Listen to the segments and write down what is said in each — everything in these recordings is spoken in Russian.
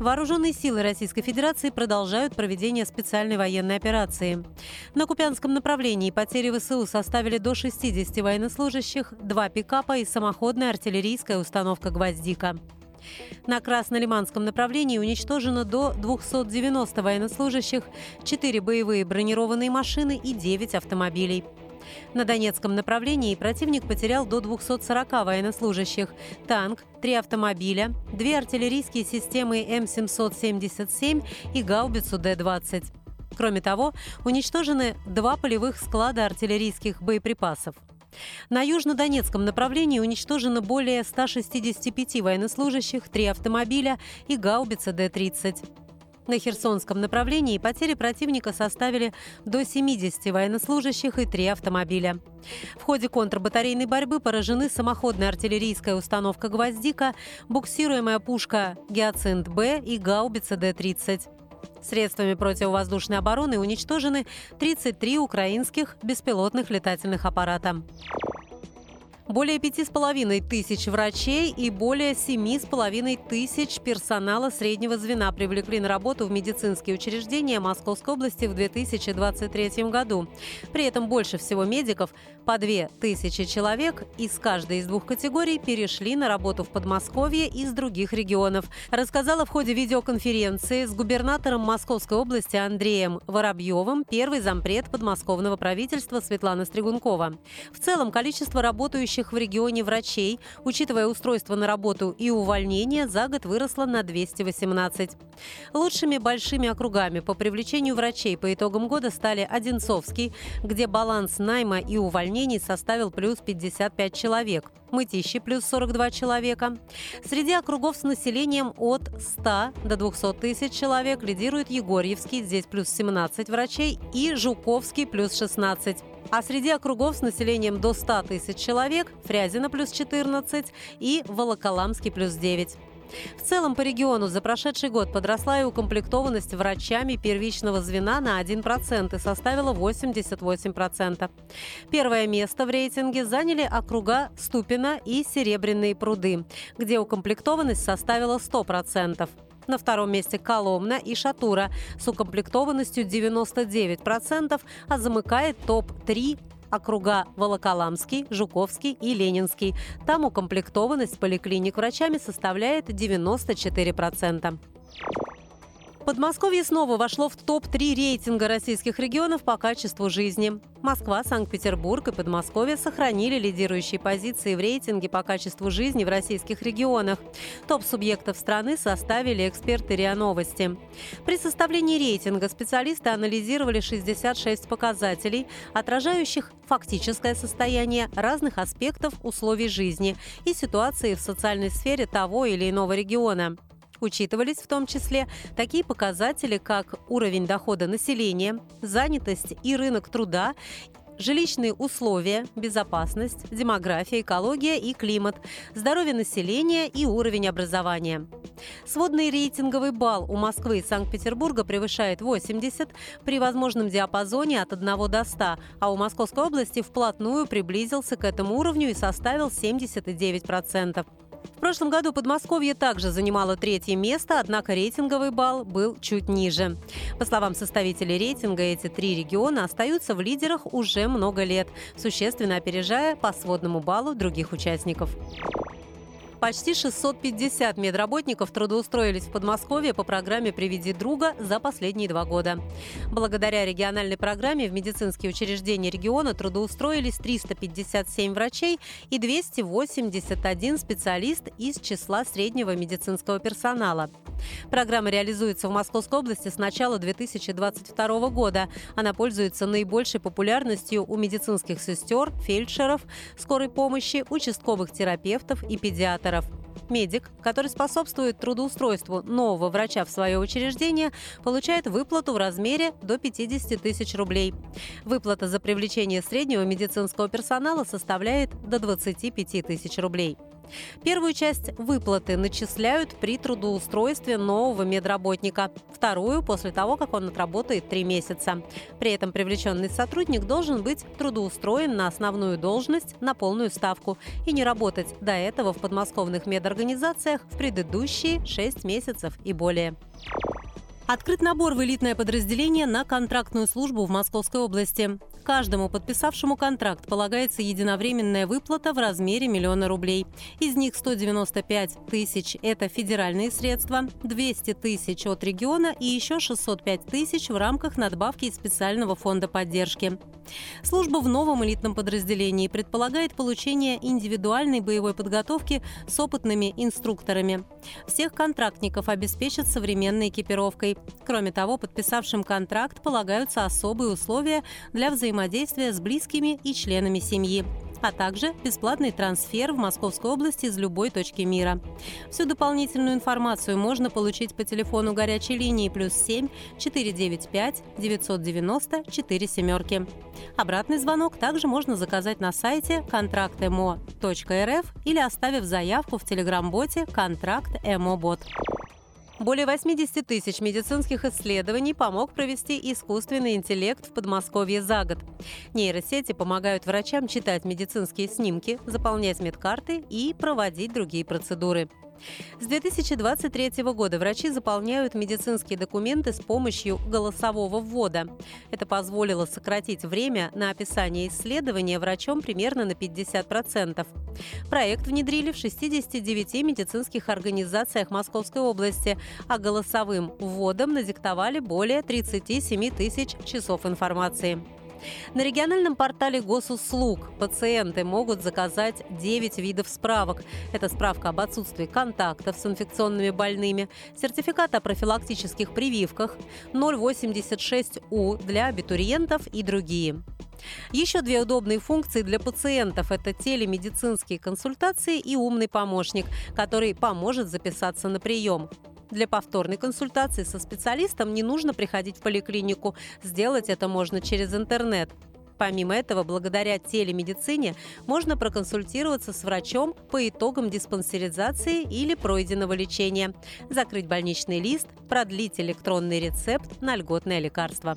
Вооруженные силы Российской Федерации продолжают проведение специальной военной операции. На Купянском направлении потери ВСУ составили до 60 военнослужащих, два пикапа и самоходная артиллерийская установка «Гвоздика». На Краснолиманском направлении уничтожено до 290 военнослужащих, 4 боевые бронированные машины и 9 автомобилей. На Донецком направлении противник потерял до 240 военнослужащих, танк, три автомобиля, две артиллерийские системы М777 и гаубицу Д-20. Кроме того, уничтожены два полевых склада артиллерийских боеприпасов. На южнодонецком направлении уничтожено более 165 военнослужащих, три автомобиля и гаубица Д-30. На Херсонском направлении потери противника составили до 70 военнослужащих и три автомобиля. В ходе контрбатарейной борьбы поражены самоходная артиллерийская установка «Гвоздика», буксируемая пушка «Гиацинт-Б» и гаубица Д-30. Средствами противовоздушной обороны уничтожены 33 украинских беспилотных летательных аппарата. Более пяти с половиной тысяч врачей и более семи с половиной тысяч персонала среднего звена привлекли на работу в медицинские учреждения Московской области в 2023 году. При этом больше всего медиков, по две тысячи человек, из каждой из двух категорий перешли на работу в Подмосковье из других регионов. Рассказала в ходе видеоконференции с губернатором Московской области Андреем Воробьевым первый зампред подмосковного правительства Светлана Стригункова. В целом количество работающих работающих в регионе врачей, учитывая устройство на работу и увольнение, за год выросло на 218. Лучшими большими округами по привлечению врачей по итогам года стали Одинцовский, где баланс найма и увольнений составил плюс 55 человек, Мытищи плюс 42 человека. Среди округов с населением от 100 до 200 тысяч человек лидирует Егорьевский, здесь плюс 17 врачей, и Жуковский плюс 16. А среди округов с населением до 100 тысяч человек – Фрязино плюс 14 и Волоколамский плюс 9. В целом по региону за прошедший год подросла и укомплектованность врачами первичного звена на 1% и составила 88%. Первое место в рейтинге заняли округа Ступина и Серебряные пруды, где укомплектованность составила 100%. На втором месте Коломна и Шатура с укомплектованностью 99%, а замыкает топ-3 округа Волоколамский, Жуковский и Ленинский. Там укомплектованность поликлиник врачами составляет 94%. Подмосковье снова вошло в топ-3 рейтинга российских регионов по качеству жизни. Москва, Санкт-Петербург и Подмосковье сохранили лидирующие позиции в рейтинге по качеству жизни в российских регионах. Топ-субъектов страны составили эксперты РИА Новости. При составлении рейтинга специалисты анализировали 66 показателей, отражающих фактическое состояние разных аспектов условий жизни и ситуации в социальной сфере того или иного региона. Учитывались в том числе такие показатели, как уровень дохода населения, занятость и рынок труда, жилищные условия, безопасность, демография, экология и климат, здоровье населения и уровень образования. Сводный рейтинговый балл у Москвы и Санкт-Петербурга превышает 80 при возможном диапазоне от 1 до 100, а у Московской области вплотную приблизился к этому уровню и составил 79%. В прошлом году Подмосковье также занимало третье место, однако рейтинговый балл был чуть ниже. По словам составителей рейтинга, эти три региона остаются в лидерах уже много лет, существенно опережая по сводному баллу других участников. Почти 650 медработников трудоустроились в Подмосковье по программе «Приведи друга» за последние два года. Благодаря региональной программе в медицинские учреждения региона трудоустроились 357 врачей и 281 специалист из числа среднего медицинского персонала. Программа реализуется в Московской области с начала 2022 года. Она пользуется наибольшей популярностью у медицинских сестер, фельдшеров, скорой помощи, участковых терапевтов и педиатров пенсионеров. Медик, который способствует трудоустройству нового врача в свое учреждение, получает выплату в размере до 50 тысяч рублей. Выплата за привлечение среднего медицинского персонала составляет до 25 тысяч рублей. Первую часть выплаты начисляют при трудоустройстве нового медработника, вторую – после того, как он отработает три месяца. При этом привлеченный сотрудник должен быть трудоустроен на основную должность на полную ставку и не работать до этого в подмосковных медорганизациях в предыдущие шесть месяцев и более. Открыт набор в элитное подразделение на контрактную службу в Московской области. Каждому подписавшему контракт полагается единовременная выплата в размере миллиона рублей. Из них 195 тысяч – это федеральные средства, 200 тысяч от региона и еще 605 тысяч в рамках надбавки из специального фонда поддержки. Служба в новом элитном подразделении предполагает получение индивидуальной боевой подготовки с опытными инструкторами. Всех контрактников обеспечат современной экипировкой. Кроме того, подписавшим контракт полагаются особые условия для взаимодействия с близкими и членами семьи а также бесплатный трансфер в Московской области из любой точки мира. Всю дополнительную информацию можно получить по телефону горячей линии плюс 7 495 990 4 семерки. Обратный звонок также можно заказать на сайте контрактмо.рф или оставив заявку в телеграм-боте «Контракт ЭМО-бот». Более 80 тысяч медицинских исследований помог провести искусственный интеллект в Подмосковье за год. Нейросети помогают врачам читать медицинские снимки, заполнять медкарты и проводить другие процедуры. С 2023 года врачи заполняют медицинские документы с помощью голосового ввода. Это позволило сократить время на описание исследования врачом примерно на 50%. Проект внедрили в 69 медицинских организациях Московской области, а голосовым вводом надиктовали более 37 тысяч часов информации. На региональном портале госуслуг пациенты могут заказать 9 видов справок. Это справка об отсутствии контактов с инфекционными больными, сертификат о профилактических прививках, 086У для абитуриентов и другие. Еще две удобные функции для пациентов – это телемедицинские консультации и умный помощник, который поможет записаться на прием. Для повторной консультации со специалистом не нужно приходить в поликлинику. Сделать это можно через интернет. Помимо этого, благодаря телемедицине можно проконсультироваться с врачом по итогам диспансеризации или пройденного лечения, закрыть больничный лист, продлить электронный рецепт на льготное лекарство.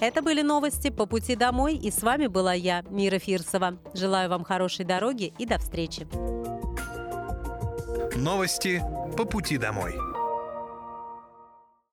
Это были новости по пути домой, и с вами была я, Мира Фирсова. Желаю вам хорошей дороги и до встречи. Новости по пути домой.